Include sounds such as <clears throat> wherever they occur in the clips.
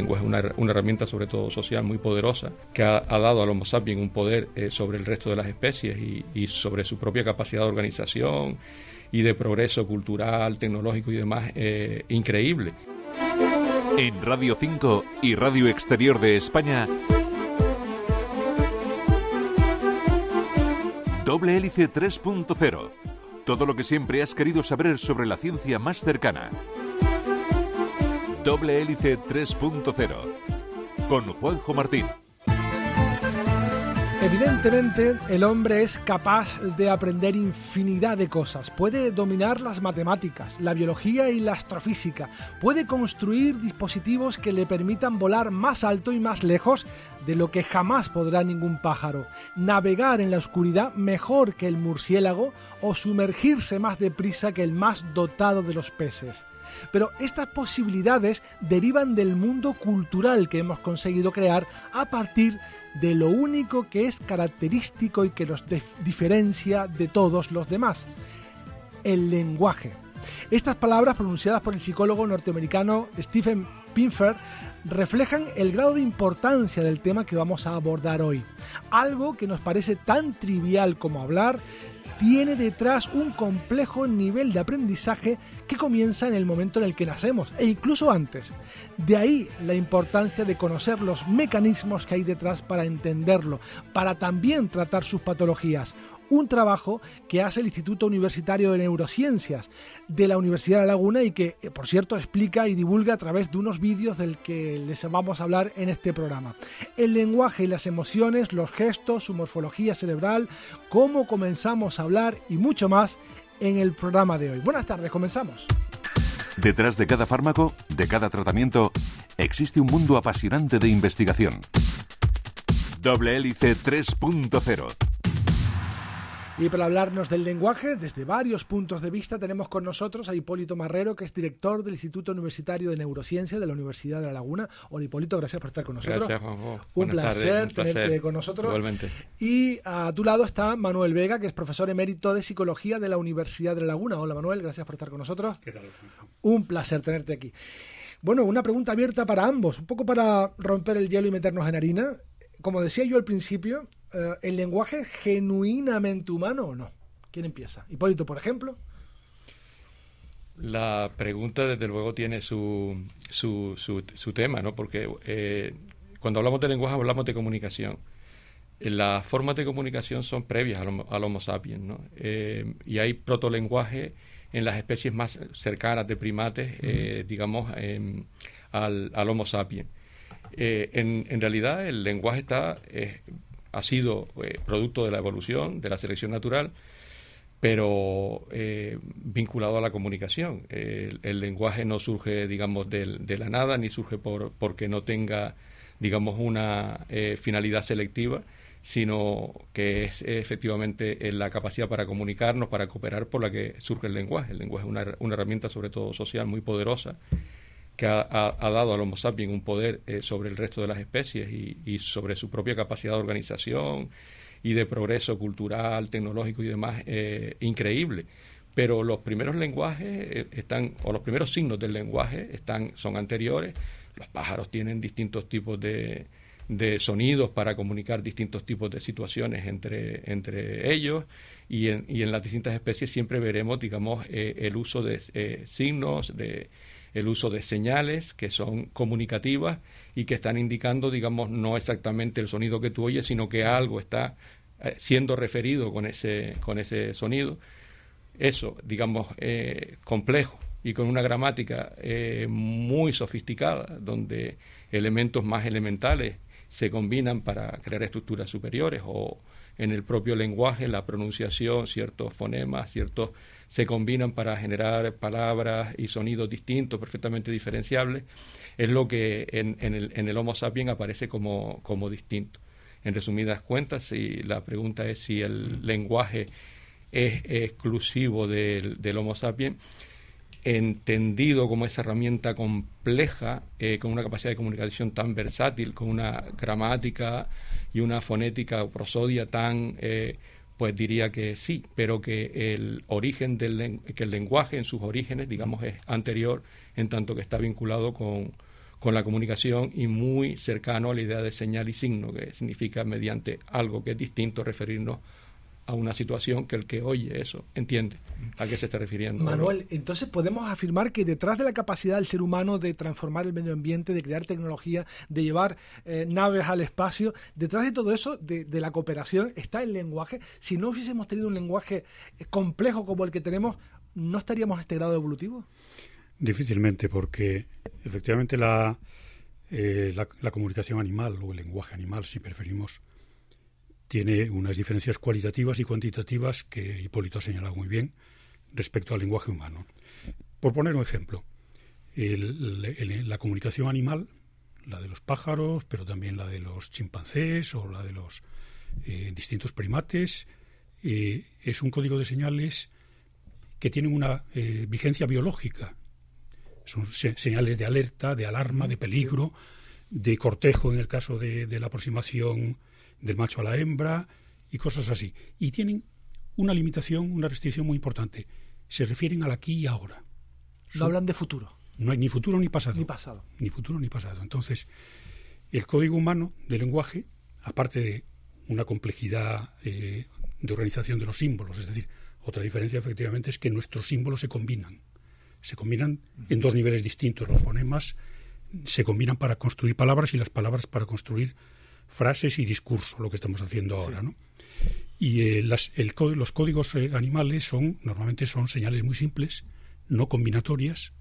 lenguaje es una, una, herramienta sobre todo social muy poderosa que ha, dado al Homo sapiens un poder eh, sobre el resto de las especies y, y sobre su propia capacidad de organización y de progreso cultural, tecnológico y demás eh, increíble. En Radio 5 y Radio Exterior de España, Doble Hélice 3.0. Todo lo que siempre has querido saber sobre la ciencia más cercana. Doble Hélice 3.0. Con Juanjo Martín. Evidentemente, el hombre es capaz de aprender infinidad de cosas. Puede dominar las matemáticas, la biología y la astrofísica. Puede construir dispositivos que le permitan volar más alto y más lejos de lo que jamás podrá ningún pájaro. Navegar en la oscuridad mejor que el murciélago o sumergirse más deprisa que el más dotado de los peces. Pero estas posibilidades derivan del mundo cultural que hemos conseguido crear a partir de lo único que es característico y que nos diferencia de todos los demás, el lenguaje. Estas palabras pronunciadas por el psicólogo norteamericano Stephen Pinfer reflejan el grado de importancia del tema que vamos a abordar hoy. Algo que nos parece tan trivial como hablar tiene detrás un complejo nivel de aprendizaje que comienza en el momento en el que nacemos e incluso antes. De ahí la importancia de conocer los mecanismos que hay detrás para entenderlo, para también tratar sus patologías un trabajo que hace el Instituto Universitario de Neurociencias de la Universidad de La Laguna y que, eh, por cierto, explica y divulga a través de unos vídeos del que les vamos a hablar en este programa. El lenguaje y las emociones, los gestos, su morfología cerebral, cómo comenzamos a hablar y mucho más en el programa de hoy. Buenas tardes, comenzamos. Detrás de cada fármaco, de cada tratamiento, existe un mundo apasionante de investigación. Doble hélice 3.0 y para hablarnos del lenguaje, desde varios puntos de vista, tenemos con nosotros a Hipólito Marrero, que es director del Instituto Universitario de Neurociencia de la Universidad de La Laguna. Hola Hipólito, gracias por estar con nosotros. Gracias, Juanjo. Un, placer, tenerte con nosotros. Igualmente. Y a tu lado está Manuel Vega, que es profesor emérito de Psicología de la Universidad de La Laguna. Hola Manuel, gracias por estar con nosotros. ¿Qué tal? Un placer tenerte aquí. Bueno, una pregunta abierta para ambos, un poco para romper el hielo y meternos en harina. Como decía yo al principio, eh, ¿el lenguaje genuinamente humano o no? ¿Quién empieza? Hipólito, por ejemplo. La pregunta, desde luego, tiene su, su, su, tema, ¿no? Porque eh, cuando hablamos de lenguaje hablamos de comunicación. Eh, las formas de comunicación son previas al, Homo sapiens, ¿no? y hay protolenguaje en las especies más cercanas de primates, digamos, al, al, Homo sapiens. En, en, realidad, el lenguaje está ha sido eh, producto de la evolución, de la selección natural, pero eh, vinculado a la comunicación. El, lenguaje no surge, digamos, de, la nada, ni surge por, porque no tenga, digamos, una eh, finalidad selectiva, sino que es efectivamente la capacidad para comunicarnos, para cooperar por la que surge el lenguaje. El lenguaje es una herramienta, sobre todo social, muy poderosa que ha, dado al Homo sapiens un poder eh, sobre el resto de las especies y, sobre su propia capacidad de organización y de progreso cultural, tecnológico y demás eh, increíble. Pero los primeros lenguajes eh, están, o los primeros signos del lenguaje están, son anteriores. Los pájaros tienen distintos tipos de, sonidos para comunicar distintos tipos de situaciones entre, entre ellos y en, y en las distintas especies siempre veremos, digamos, el uso de signos, de el uso de señales que son comunicativas y que están indicando, digamos, no exactamente el sonido que tú oyes, sino que algo está eh, siendo referido con ese, con ese sonido. Eso, digamos, eh, complejo y con una gramática eh, muy sofisticada, donde elementos más elementales se combinan para crear estructuras superiores o en el propio lenguaje, la pronunciación, ciertos fonemas, ciertos se combinan para generar palabras y sonidos distintos, perfectamente diferenciables, es lo que en, el, en el, Homo sapiens aparece como, como distinto. En resumidas cuentas, si la pregunta es si el lenguaje es exclusivo del, del Homo sapiens, entendido como esa herramienta compleja, eh, con una capacidad de comunicación tan versátil, con una gramática y una fonética o prosodia tan eh, pues diría que sí, pero que el origen del que el lenguaje en sus orígenes, digamos, es anterior en tanto que está vinculado con, con la comunicación y muy cercano a la idea de señal y signo, que significa mediante algo que es distinto referirnos una situación que el que oye eso entiende a qué se está refiriendo. Manuel, entonces podemos afirmar que detrás de la capacidad del ser humano de transformar el medio ambiente, de crear tecnología, de llevar eh, naves al espacio, detrás de todo eso, de, de, la cooperación, está el lenguaje. Si no hubiésemos tenido un lenguaje eh, complejo como el que tenemos, ¿no estaríamos en este grado evolutivo? Difícilmente, porque efectivamente la, eh, la, la, comunicación animal o el lenguaje animal, si preferimos, tiene unas diferencias cualitativas y cuantitativas que Hipólito ha señalado muy bien respecto al lenguaje humano. Por poner un ejemplo, la comunicación animal, la de los pájaros, pero también la de los chimpancés o la de los eh, distintos primates, eh, es un código de señales que tienen una eh, vigencia biológica son señales de alerta, de alarma, de peligro, de cortejo en el caso de la aproximación del macho a la hembra y cosas así. Y tienen una limitación, una restricción muy importante. Se refieren al aquí y ahora. No hablan de futuro. No hay ni futuro ni pasado. Ni pasado. Ni futuro ni pasado. Entonces, el código humano del lenguaje, aparte de una complejidad eh, de organización de los símbolos, es decir, otra diferencia efectivamente es que nuestros símbolos se combinan se combinan en dos niveles distintos. Los fonemas se combinan para construir palabras y las palabras para construir frases y discurso, lo que estamos haciendo ahora, ¿no? Y eh, las, el, los códigos eh, animales son normalmente son señales muy simples, no combinatorias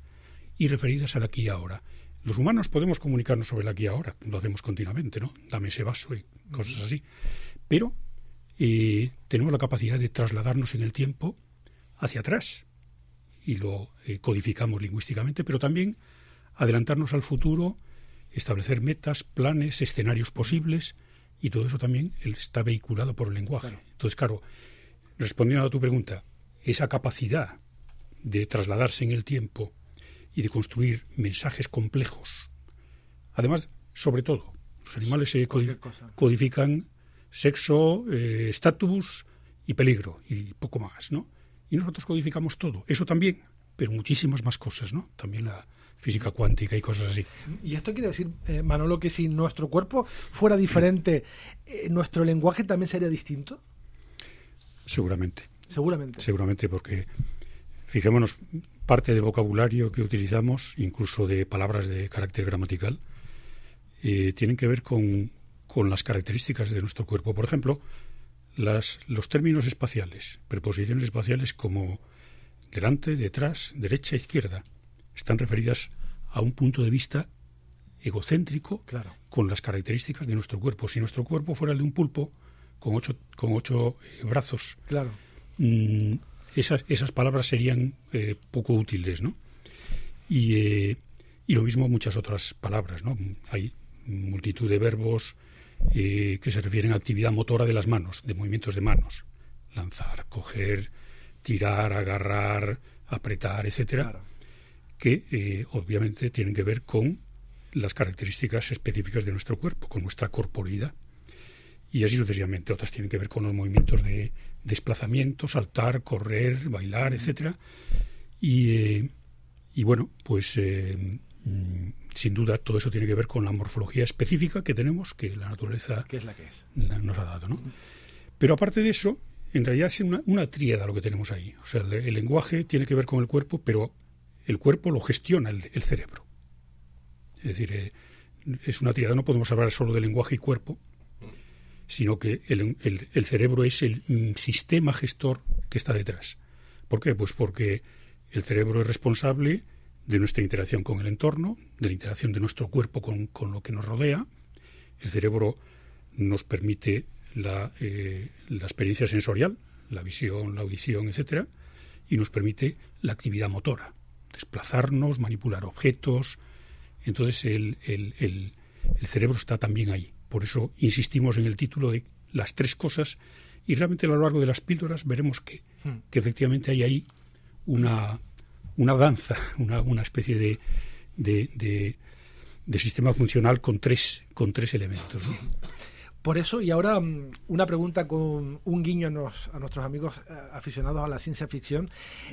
y referidas al aquí y ahora. Los humanos podemos comunicarnos sobre el aquí y ahora, lo hacemos continuamente, ¿no? Dame ese vaso y cosas así. Pero eh, tenemos la capacidad de trasladarnos en el tiempo hacia atrás y lo eh, codificamos lingüísticamente, pero también adelantarnos al futuro, establecer metas, planes, escenarios posibles, y todo eso también está vehiculado por el lenguaje. Claro. Entonces, claro, respondiendo a tu pregunta, esa capacidad de trasladarse en el tiempo y de construir mensajes complejos, además, sobre todo, los animales se codif codifican sexo, eh, estatus y peligro, y poco más, ¿no? y nosotros codificamos todo. Eso también, pero muchísimas más cosas, ¿no? También la física cuántica y cosas así. Y esto quiere decir, eh, Manolo, que si nuestro cuerpo fuera diferente, eh, ¿nuestro lenguaje también sería distinto? Seguramente. Seguramente. Seguramente, porque fijémonos, parte de vocabulario que utilizamos, incluso de palabras de carácter gramatical, eh, tienen que ver con, con las características de nuestro cuerpo. Por ejemplo, las, los términos espaciales, preposiciones espaciales como delante, detrás, derecha, izquierda, están referidas a un punto de vista egocéntrico claro. con las características de nuestro cuerpo. Si nuestro cuerpo fuera el de un pulpo con ocho, con ocho eh, brazos, claro. mmm, esas, esas palabras serían eh, poco útiles, ¿no? Y, eh, y lo mismo muchas otras palabras, ¿no? Hay multitud de verbos, que se refieren a actividad motora de las manos, de movimientos de manos. Lanzar, coger, tirar, agarrar, apretar, etcétera, claro. Que eh, obviamente tienen que ver con las características específicas de nuestro cuerpo, con nuestra corporidad. Y así sucesivamente. Otras tienen que ver con los movimientos de desplazamiento, saltar, correr, bailar, etcétera. Y, eh, y bueno, pues eh, mm, sin duda todo eso tiene que ver con la morfología específica que tenemos, que la naturaleza ¿Qué es la que es? La, nos ha dado. ¿no? Pero aparte de eso, en realidad es una, una tríada lo que tenemos ahí. O sea, el, el, lenguaje tiene que ver con el cuerpo, pero el cuerpo lo gestiona el, cerebro. Es decir, eh, es una tríada, no podemos hablar solo de lenguaje y cuerpo, sino que el, el cerebro es el mm, sistema gestor que está detrás. ¿Por qué? Pues porque el cerebro es responsable de nuestra interacción con el entorno, de la interacción de nuestro cuerpo con, con lo que nos rodea. El cerebro nos permite la, eh, la, experiencia sensorial, la visión, la audición, etcétera, y nos permite la actividad motora, desplazarnos, manipular objetos. Entonces el, el, el, el cerebro está también ahí. Por eso insistimos en el título de las tres cosas y realmente a lo largo de las píldoras veremos que, que efectivamente hay ahí una, una danza, <laughs> una, una especie de, de, de, de, sistema funcional con tres, con tres elementos. ¿no? Por eso, y ahora mm, una pregunta con un guiño a, nuestros amigos eh, aficionados a la ciencia ficción,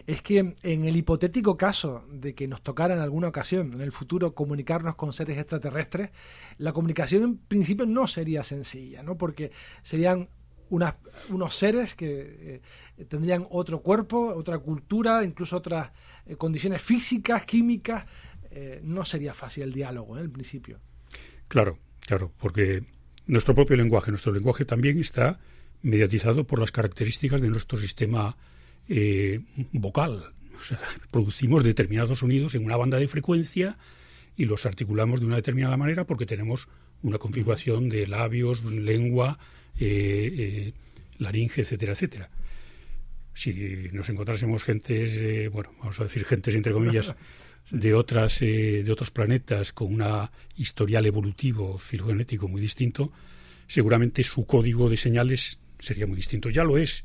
es que en el hipotético caso de que nos tocara en alguna ocasión en el futuro comunicarnos con seres extraterrestres, la comunicación en principio no sería sencilla, ¿no? Porque serían unos seres que eh, tendrían otro cuerpo, otra cultura, incluso otras eh, condiciones físicas, químicas. no sería fácil el diálogo en el principio. Claro, claro, porque nuestro propio lenguaje. Nuestro lenguaje también está mediatizado por las características de nuestro sistema eh, vocal. O sea, <laughs> producimos determinados sonidos en una banda de frecuencia y los articulamos de una determinada manera porque tenemos una configuración de labios, lengua, eh, eh, laringe, etcétera, etcétera. Si nos encontrásemos gentes, bueno, vamos a decir gentes entre comillas, <laughs> de otras eh, de otros planetas con un historial evolutivo filogenético muy distinto, seguramente su código de señales sería muy distinto. Ya lo es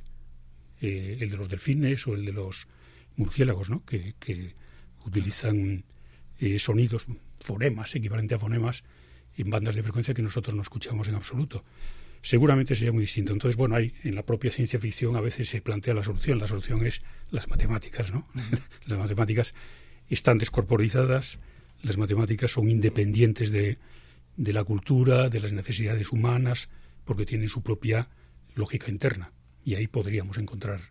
eh, el de los delfines o el de los murciélagos, ¿no? que, utilizan eh, sonidos, fonemas, equivalente a fonemas, en bandas de frecuencia que nosotros no escuchamos en absoluto. Seguramente sería muy distinto. Entonces, bueno, hay en la propia ciencia ficción a veces se plantea la solución. La solución es las matemáticas, ¿no? <laughs> las matemáticas están descorporizadas, las matemáticas son independientes de, de la cultura, de las necesidades humanas, porque tienen su propia lógica interna. Y ahí podríamos encontrar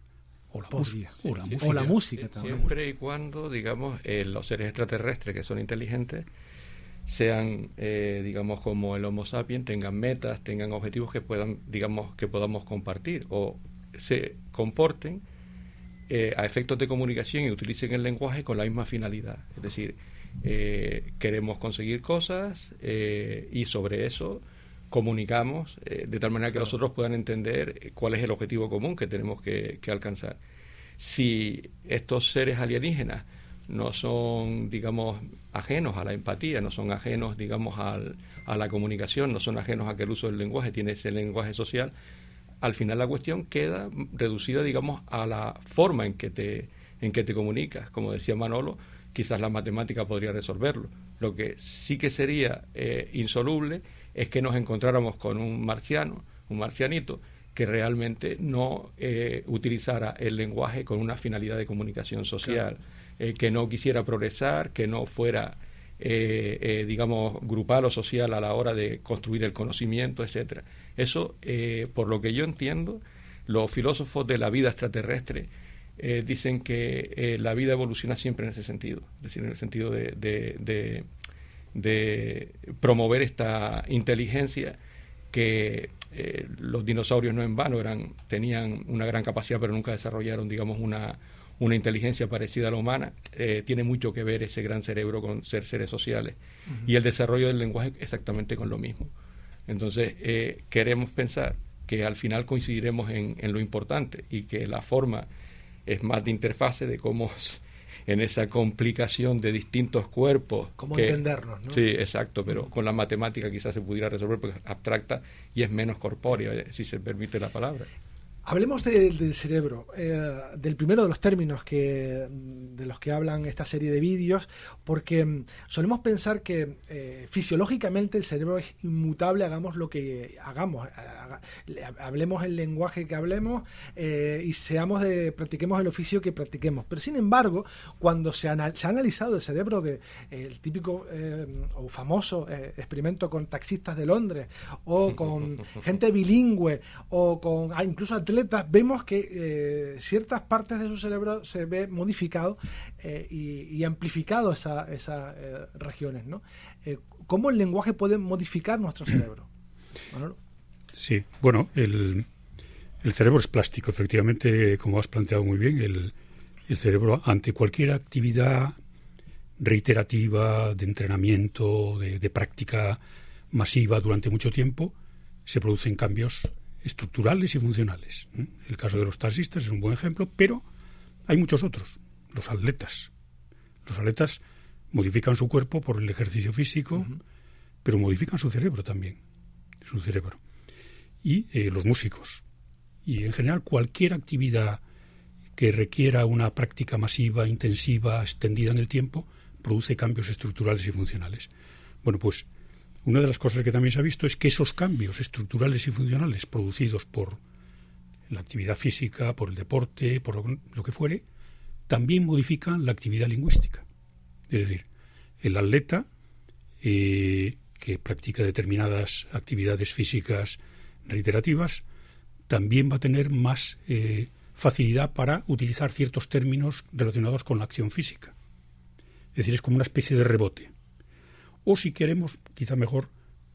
o la, música, o la música. Siempre y cuando, digamos, eh, los seres extraterrestres que son inteligentes sean, eh, digamos, como el Homo sapiens, tengan metas, tengan objetivos que puedan, digamos, que podamos compartir o se comporten eh, a efectos de comunicación y utilicen el lenguaje con la misma finalidad. Es decir, eh, queremos conseguir cosas eh, y sobre eso comunicamos de tal manera que los otros puedan entender cuál es el objetivo común que tenemos que, alcanzar. Si estos seres alienígenas no son, digamos, ajenos a la empatía, no son ajenos, digamos, a la comunicación, no son ajenos a que el uso del lenguaje tiene ese lenguaje social, al final la cuestión queda reducida, digamos, a la forma en que te, en que te comunicas. Como decía Manolo, quizás la matemática podría resolverlo. Lo que sí que sería eh, insoluble es que nos encontráramos con un marciano, un marcianito, que realmente no eh, utilizara el lenguaje con una finalidad de comunicación social, eh, que no quisiera progresar, que no fuera, digamos, grupal o social a la hora de construir el conocimiento, etcétera. Eso, eh, por lo que yo entiendo, los filósofos de la vida extraterrestre eh, dicen que eh, la vida evoluciona siempre en ese sentido, es decir, en el sentido de, promover esta inteligencia que los dinosaurios no en vano eran, tenían una gran capacidad, pero nunca desarrollaron, digamos, una, una inteligencia parecida a la humana, tiene mucho que ver ese gran cerebro con ser seres sociales. Y el desarrollo del lenguaje exactamente con lo mismo. Entonces, eh, queremos pensar que al final coincidiremos en, lo importante y que la forma es más de interfase de cómo <laughs> en esa complicación de distintos cuerpos. Cómo entendernos, ¿no? Sí, exacto, pero con la matemática quizás se pudiera resolver porque es abstracta y es menos corpórea, si se permite la palabra. Hablemos del cerebro, eh, del primero de los términos que, de los que hablan esta serie de vídeos, porque mm, solemos pensar que eh, fisiológicamente el cerebro es inmutable, hagamos lo que hagamos, hablemos el lenguaje que hablemos eh, y seamos de, practiquemos el oficio que practiquemos. Pero sin embargo, cuando se, ha analizado el cerebro de el típico o famoso experimento con taxistas de Londres o <laughs> con gente bilingüe o con ah, incluso atletas vemos que eh, ciertas partes de su cerebro se ve modificado eh, y, amplificado esas eh, regiones. ¿no? ¿Cómo el lenguaje puede modificar nuestro <clears throat> cerebro? Sí, bueno, el, cerebro es plástico, efectivamente, como has planteado muy bien, el, cerebro ante cualquier actividad reiterativa, de entrenamiento, de práctica masiva durante mucho tiempo, se producen cambios estructurales y funcionales. El caso de los taxistas es un buen ejemplo, pero hay muchos otros. Los atletas. Los atletas modifican su cuerpo por el ejercicio físico, pero modifican su cerebro también. Su cerebro. Y eh, los músicos. Y en general cualquier actividad que requiera una práctica masiva, intensiva, extendida en el tiempo, produce cambios estructurales y funcionales. Bueno, pues Una de las cosas que también se ha visto es que esos cambios estructurales y funcionales producidos por la actividad física, por el deporte, por lo que fuere, también modifican la actividad lingüística. Es decir, el atleta eh, que practica determinadas actividades físicas reiterativas también va a tener más eh, facilidad para utilizar ciertos términos relacionados con la acción física. Es decir, es como una especie de rebote. O si queremos, quizá mejor,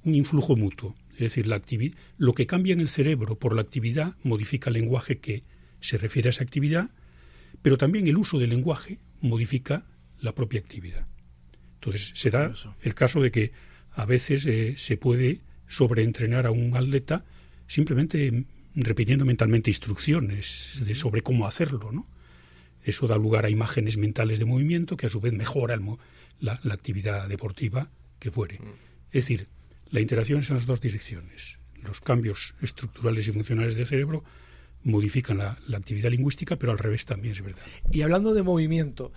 un influjo mutuo. Es decir, la lo que cambia en el cerebro por la actividad modifica el lenguaje que se refiere a esa actividad, pero también el uso del lenguaje modifica la propia actividad. Entonces, se da el caso de que a veces eh, se puede sobreentrenar a un atleta simplemente repitiendo mentalmente instrucciones de sobre cómo hacerlo, ¿no? Eso da lugar a imágenes mentales de movimiento que a su vez mejora la, actividad deportiva que fuere. Es decir, la interacción es en las dos direcciones. Los cambios estructurales y funcionales del cerebro modifican la, actividad lingüística, pero al revés también es verdad. Y hablando de movimiento,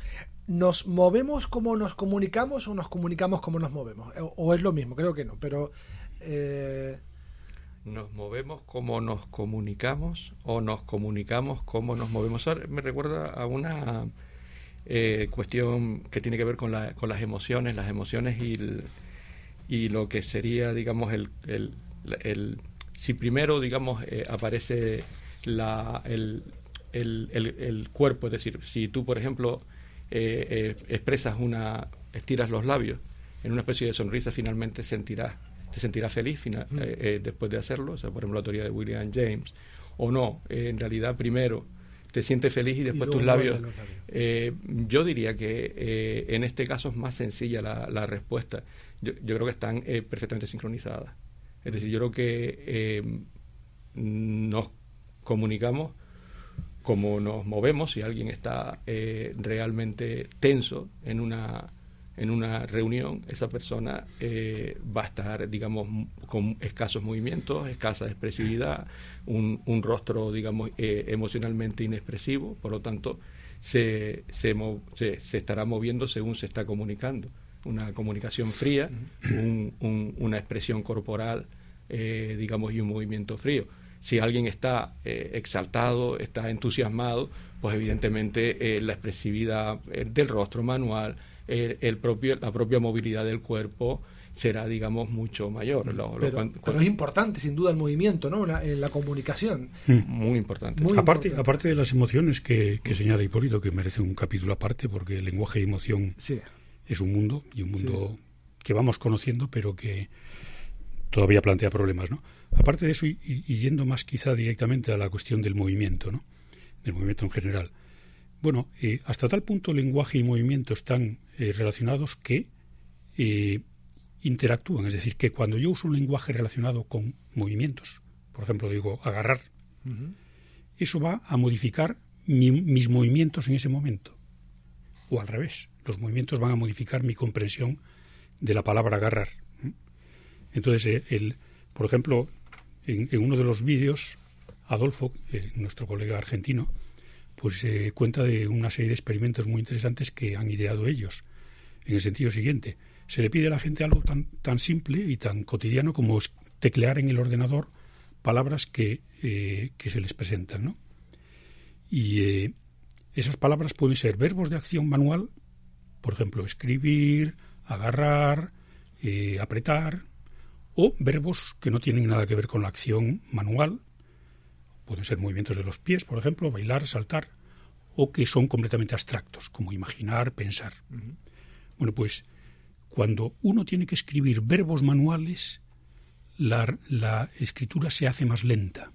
¿nos movemos como nos comunicamos o nos comunicamos como nos movemos? O, es lo mismo, creo que no, pero... Eh, nos movemos como nos comunicamos o nos comunicamos como nos movemos. me recuerda a una eh, cuestión que tiene que ver con, la, con las emociones, las emociones y, y lo que sería, digamos, el, el, si primero, digamos, eh, aparece la, el, el, cuerpo, es decir, si tú, por ejemplo, eh, expresas una, estiras los labios en una especie de sonrisa, finalmente sentirás te sentirá feliz eh, eh, después de hacerlo, o sea, por ejemplo la teoría de William James, o no, eh, en realidad primero te sientes feliz y después tus labios. yo diría que en este caso es más sencilla la, respuesta. Yo, yo, creo que están perfectamente sincronizadas. Es decir, yo creo que nos comunicamos como nos movemos, si alguien está realmente tenso en una en una reunión, esa persona eh, va a estar, digamos, con escasos movimientos, escasa expresividad, un, rostro, digamos, eh, emocionalmente inexpresivo, por lo tanto, se, estará moviendo según se está comunicando. Una comunicación fría, un, una expresión corporal, eh, digamos, y un movimiento frío. Si alguien está exaltado, está entusiasmado, pues evidentemente la expresividad del rostro manual, el, propio, la propia movilidad del cuerpo será, digamos, mucho mayor. pero, es importante, sin duda, el movimiento, ¿no? La, la comunicación. Mm. Muy importante. aparte, aparte de las emociones que, que señala Hipólito, que merece un capítulo aparte, porque el lenguaje y emoción es un mundo, y un mundo que vamos conociendo, pero que todavía plantea problemas, ¿no? Aparte de eso, y, y, yendo más quizá directamente a la cuestión del movimiento, ¿no? Del movimiento en general. Bueno, eh, hasta tal punto lenguaje y movimiento están eh, relacionados que eh, interactúan. Es decir, que cuando yo uso un lenguaje relacionado con movimientos, por ejemplo, digo agarrar, eso va a modificar mis movimientos en ese momento. O al revés, los movimientos van a modificar mi comprensión de la palabra agarrar. Entonces, el, por ejemplo, en, en, uno de los vídeos, Adolfo, nuestro colega argentino, pues cuenta de una serie de experimentos muy interesantes que han ideado ellos. En el sentido siguiente, se le pide a la gente algo tan, tan simple y tan cotidiano como teclear en el ordenador palabras que, eh, que se les presentan. ¿no? Y eh, esas palabras pueden ser verbos de acción manual, por ejemplo, escribir, agarrar, eh, apretar, o verbos que no tienen nada que ver con la acción manual, Pueden ser movimientos de los pies, por ejemplo, bailar, saltar, o que son completamente abstractos, como imaginar, pensar. Bueno, pues cuando uno tiene que escribir verbos manuales, la, escritura se hace más lenta.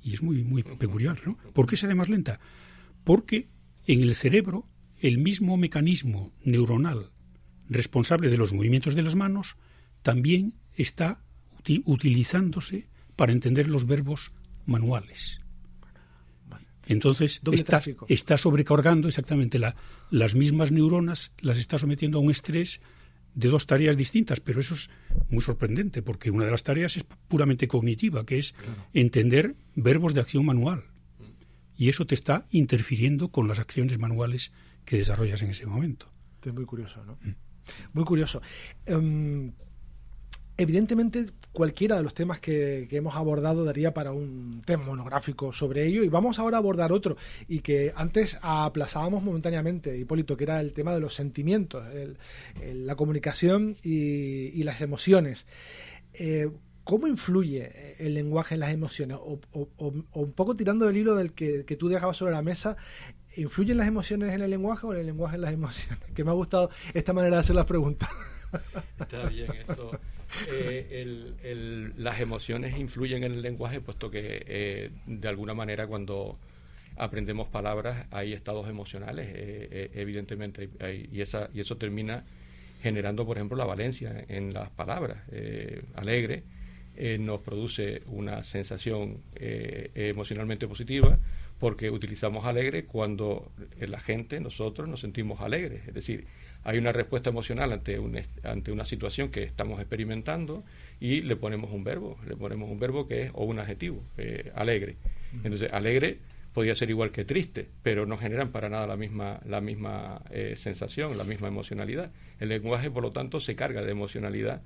Y es muy, muy peculiar, ¿no? ¿Por qué se hace más lenta? Porque en el cerebro el mismo mecanismo neuronal responsable de los movimientos de las manos también está utilizándose para entender los verbos manuales. Entonces está, está, sobrecargando exactamente la, las mismas neuronas, las está sometiendo a un estrés de dos tareas distintas, pero eso es muy sorprendente porque una de las tareas es puramente cognitiva, que es entender verbos de acción manual. Y eso te está interfiriendo con las acciones manuales que desarrollas en ese momento. Es muy curioso, ¿no? Mm. Muy curioso. Em, evidentemente, cualquiera de los temas que, hemos abordado daría para un tema monográfico sobre ello y vamos ahora a abordar otro y que antes aplazábamos momentáneamente, Hipólito, que era el tema de los sentimientos, la comunicación y, las emociones. Eh, ¿Cómo influye el lenguaje en las emociones? O, un poco tirando del hilo del que, que, tú dejabas sobre la mesa, ¿influyen las emociones en el lenguaje o el lenguaje en las emociones? <laughs> Que me ha gustado esta manera de hacer las preguntas. Está bien eso. Eh, las emociones influyen en el lenguaje, puesto que eh, de alguna manera cuando aprendemos palabras hay estados emocionales, eh, evidentemente, y, esa, y eso termina generando, por ejemplo, la valencia en las palabras. alegre nos produce una sensación emocionalmente positiva porque utilizamos alegre cuando la gente, nosotros, nos sentimos alegres. Es decir, hay una respuesta emocional ante, un, ante una situación que estamos experimentando y le ponemos un verbo, le ponemos un verbo que es o un adjetivo, eh, alegre. Entonces, alegre podría ser igual que triste, pero no generan para nada la misma, la misma eh, sensación, la misma emocionalidad. El lenguaje, por lo tanto, se carga de emocionalidad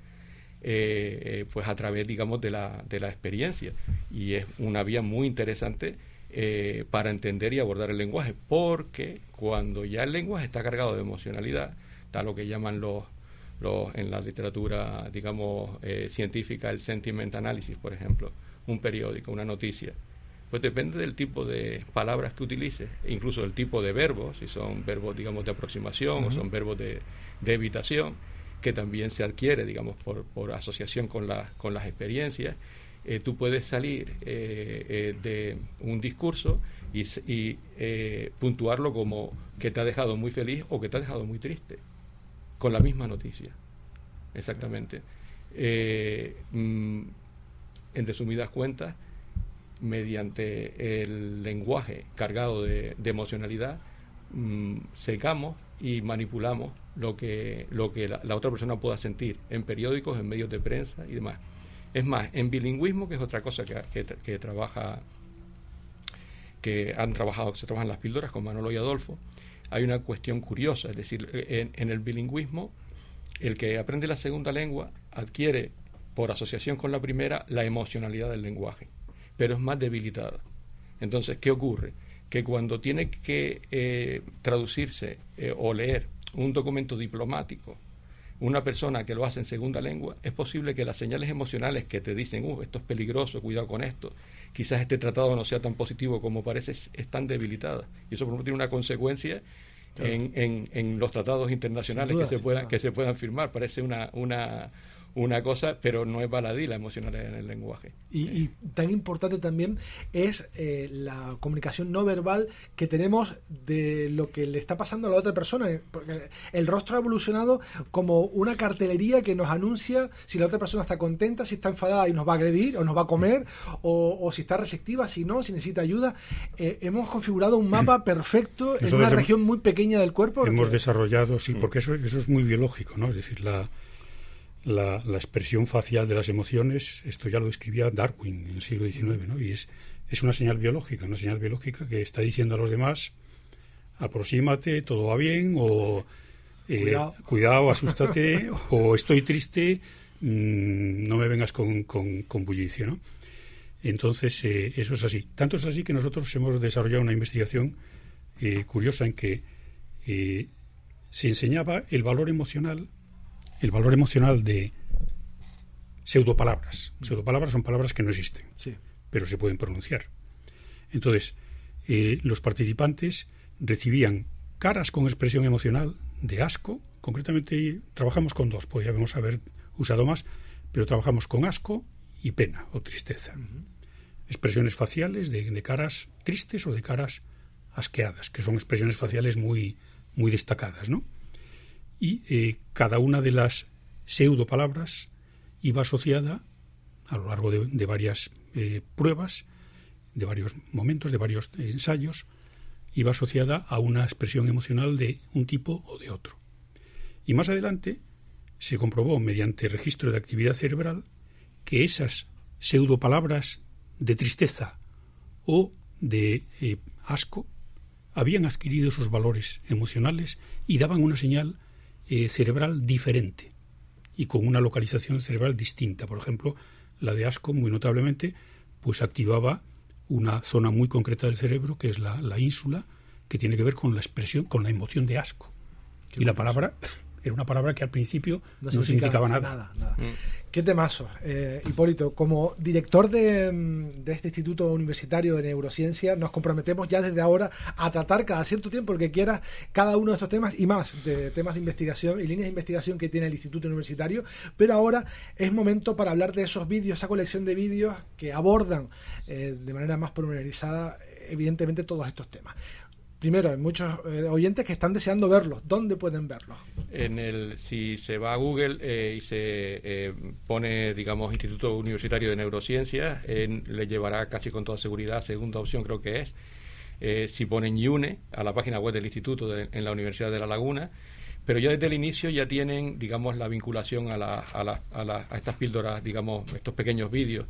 eh, pues a través, digamos, de la, de la experiencia. Y es una vía muy interesante para entender y abordar el lenguaje, porque cuando ya el lenguaje está cargado de emocionalidad, está lo que llaman los, los en la literatura, digamos, eh, científica, el sentiment analysis, por ejemplo, un periódico, una noticia. Pues depende del tipo de palabras que utilices, e incluso del tipo de verbos, si son verbos, digamos, de aproximación o son verbos de, de, evitación, que también se adquiere, digamos, por, por asociación con, la, con las experiencias. Eh, tú puedes salir eh, de un discurso y, y puntuarlo como que te ha dejado muy feliz o que te ha dejado muy triste con la misma noticia. Exactamente. Eh, mm, en resumidas cuentas, mediante el lenguaje cargado de, emocionalidad, mm, secamos y manipulamos lo que, lo que la, otra persona pueda sentir en periódicos, en medios de prensa y demás. Es más, en bilingüismo, que es otra cosa que, que, trabaja, que han trabajado, que se trabajan las píldoras con Manolo y Adolfo, hay una cuestión curiosa, es decir, en, el bilingüismo, el que aprende la segunda lengua adquiere, por asociación con la primera, la emocionalidad del lenguaje, pero es más debilitada. Entonces, ¿qué ocurre? Que cuando tiene que eh, traducirse eh, o leer un documento diplomático, una persona que lo hace en segunda lengua, es posible que las señales emocionales que te dicen, uh, esto es peligroso, cuidado con esto, quizás este tratado no sea tan positivo como parece, están debilitadas. Y eso por ejemplo tiene una consecuencia en, en, en, los tratados internacionales que se puedan que se puedan firmar. Parece una, una una cosa, pero no es baladí la emocionalidad en el lenguaje. Y, tan importante también es eh, la comunicación no verbal que tenemos de lo que le está pasando a la otra persona. Porque el rostro ha evolucionado como una cartelería que nos anuncia si la otra persona está contenta, si está enfadada y nos va a agredir o nos va a comer, o, si está receptiva, si no, si necesita ayuda. Eh, hemos configurado un mapa <clears throat> perfecto en una región muy pequeña del cuerpo. Hemos desarrollado, sí, porque eso, eso es muy biológico, ¿no? Es decir, la la, expresión facial de las emociones, esto ya lo escribía Darwin en el siglo XIX, ¿no? y es, es una señal biológica, una señal biológica que está diciendo a los demás, aproxímate, todo va bien, o eh, cuidado. asústate, <laughs> o estoy triste, mm, no me vengas con, con, bullicio. ¿no? Entonces, eh, eso es así. Tanto es así que nosotros hemos desarrollado una investigación eh, curiosa en que se enseñaba el valor emocional el valor emocional de pseudopalabras. Mm. Pseudopalabras son palabras que no existen, pero se pueden pronunciar. Entonces, eh, los participantes recibían caras con expresión emocional de asco. Concretamente, trabajamos con dos, podríamos haber usado más, pero trabajamos con asco y pena o tristeza. Expresiones faciales de, caras tristes o de caras asqueadas, que son expresiones faciales muy, muy destacadas, ¿no? Y eh, cada una de las pseudo palabras iba asociada a lo largo de, varias eh, pruebas, de varios momentos, de varios ensayos, iba asociada a una expresión emocional de un tipo o de otro. Y más adelante se comprobó mediante registro de actividad cerebral que esas pseudo palabras de tristeza o de eh, asco habían adquirido sus valores emocionales y daban una señal eh, cerebral diferente y con una localización cerebral distinta. Por ejemplo, la de asco, muy notablemente, pues activaba una zona muy concreta del cerebro, que es la, la ínsula, que tiene que ver con la expresión, con la emoción de asco. y la palabra era una palabra que al principio no, significaba, nada. Mm. Qué temazo. Eh, Hipólito, como director mm, de, este Instituto Universitario de Neurociencia, nos comprometemos ya desde ahora a tratar cada cierto tiempo, que quiera, cada uno de estos temas y más de temas de investigación y líneas de investigación que tiene el Instituto Universitario. Pero ahora es momento para hablar de esos vídeos, esa colección de vídeos que abordan eh, de manera más pormenorizada, evidentemente, todos estos temas primero, hay muchos eh, oyentes que están deseando verlos. ¿Dónde pueden verlos? En el, si se va a Google eh, y se eh, pone, digamos, Instituto Universitario de Neurociencias, le llevará casi con toda seguridad, segunda opción creo que es. si ponen IUNE a la página web del instituto en la Universidad de La Laguna, pero ya desde el inicio ya tienen, digamos, la vinculación a, la, a, la, a, a estas píldoras, digamos, estos pequeños vídeos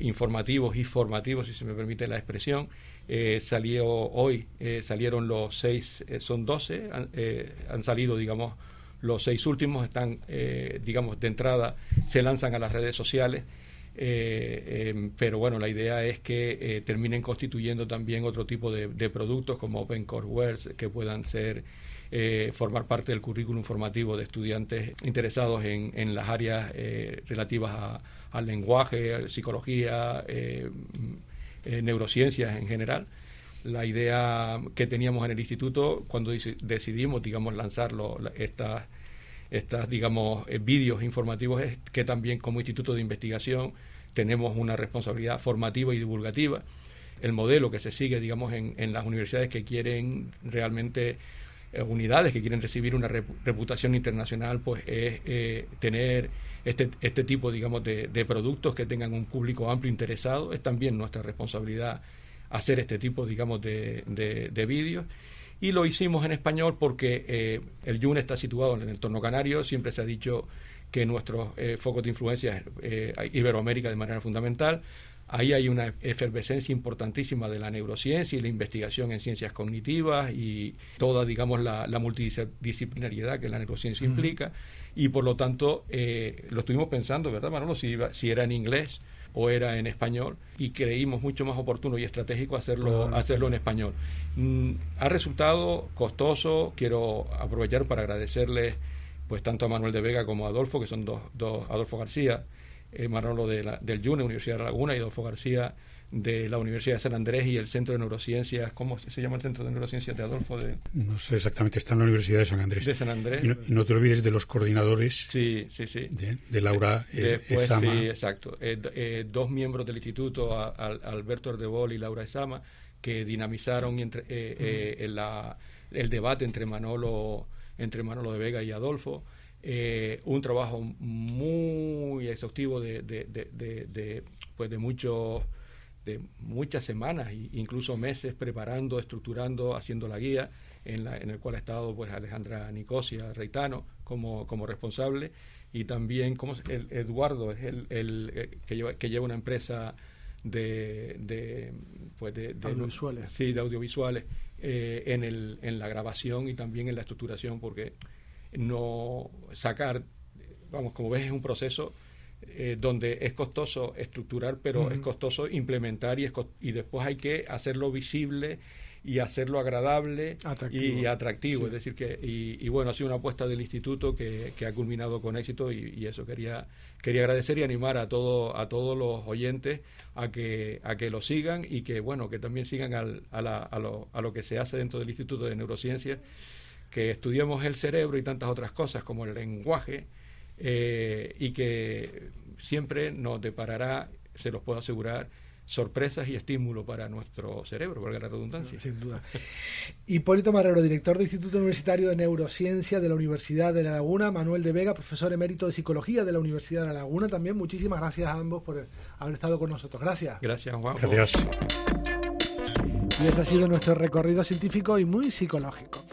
informativos y formativos, si se me permite la expresión, eh, salió hoy, eh, salieron los seis, eh, son doce, han, han, salido, digamos, los seis últimos, están, digamos, de entrada, se lanzan a las redes sociales. Em, pero bueno, la idea es que terminen constituyendo también otro tipo de, productos como Open Courseware que puedan ser formar parte del currículum formativo de estudiantes interesados en, en las áreas relativas al lenguaje, psicología, eh, neurociencias en general. La idea que teníamos en el instituto cuando decidimos, digamos, lanzarlo, estas, estas, digamos, eh, vídeos informativos es que también como instituto de investigación tenemos una responsabilidad formativa y divulgativa. El modelo que se sigue, digamos, en, en las universidades que quieren realmente eh, unidades que quieren recibir una reputación internacional, pues es tener este, este tipo, digamos, de, productos que tengan un público amplio interesado. Es también nuestra responsabilidad hacer este tipo, digamos, de, de, vídeos. Y lo hicimos en español porque eh, el YUN está situado en el entorno canario. Siempre se ha dicho que nuestro eh, foco de influencia es eh, Iberoamérica de manera fundamental. Ahí hay una efervescencia importantísima de la neurociencia y la investigación en ciencias cognitivas y toda, digamos, la, multidisciplinariedad que la neurociencia implica. Y por lo tanto eh, lo estuvimos pensando, ¿verdad, Manolo? Si, si era en inglés o era en español. Y creímos mucho más oportuno y estratégico hacerlo, hacerlo en español. Mm, ha resultado costoso, quiero aprovechar para agradecerles pues tanto a Manuel de Vega como a Adolfo, que son dos, dos Adolfo García, eh, Manolo de la, del YUNE, Universidad de Laguna, y Adolfo García de la Universidad de San Andrés y el Centro de Neurociencias, ¿cómo se llama el Centro de Neurociencias de Adolfo? De... No sé exactamente, está en la Universidad de San Andrés. De San Andrés. Y no, te olvides de los coordinadores. Sí, sí, sí. De, Laura eh, Esama. Sí, exacto. Eh, eh, dos miembros del instituto, Alberto Ardebol y Laura Esama, que dinamizaron entre, el debate entre Manolo, entre Manolo de Vega y Adolfo. Un trabajo muy exhaustivo de, de, de, de pues de muchos de muchas semanas e incluso meses preparando, estructurando, haciendo la guía, en, la, en el cual ha estado pues Alejandra Nicosia Reitano como, como responsable y también como el, Eduardo es el, el, eh, que, lleva, que lleva una empresa de, de, pues de, audiovisuales. Sí, de audiovisuales eh, en, el, en la grabación y también en la estructuración porque no sacar, vamos, como ves es un proceso eh, donde es costoso estructurar, pero es costoso implementar y, y después hay que hacerlo visible y hacerlo agradable y atractivo. Es decir, que, y, bueno, ha sido una apuesta del instituto que, ha culminado con éxito y, eso quería, quería agradecer y animar a, todo, a todos los oyentes a que, a que lo sigan y que, bueno, que también sigan al, a, la, a, lo, a lo que se hace dentro del Instituto de Neurociencia, que estudiemos el cerebro y tantas otras cosas como el lenguaje eh, y que siempre nos deparará, se los puedo asegurar, sorpresas y estímulo para nuestro cerebro, valga la redundancia. Sin duda. Hipólito Marrero, director del Instituto Universitario de Neurociencia de la Universidad de La Laguna, Manuel de Vega, profesor emérito de Psicología de la Universidad de La Laguna, también muchísimas gracias a ambos por haber estado con nosotros. Gracias. Gracias, Juan. Gracias. Y este ha sido nuestro recorrido científico y muy psicológico.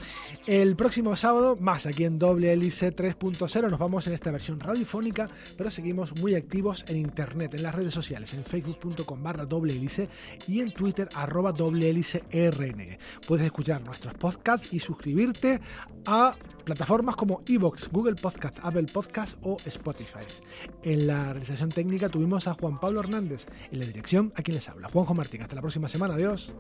El próximo sábado, más aquí en Doble Hélice 3.0, nos vamos en esta versión radiofónica, pero seguimos muy activos en internet, en las redes sociales, en facebook.com barra doble hélice y en twitter arroba doble hélice rn. Puedes escuchar nuestros podcasts y suscribirte a plataformas como Evox, Google Podcast, Apple Podcast o Spotify. En la realización técnica tuvimos a Juan Pablo Hernández, en la dirección a quien les habla, Juanjo Martín. Hasta la próxima semana, adiós.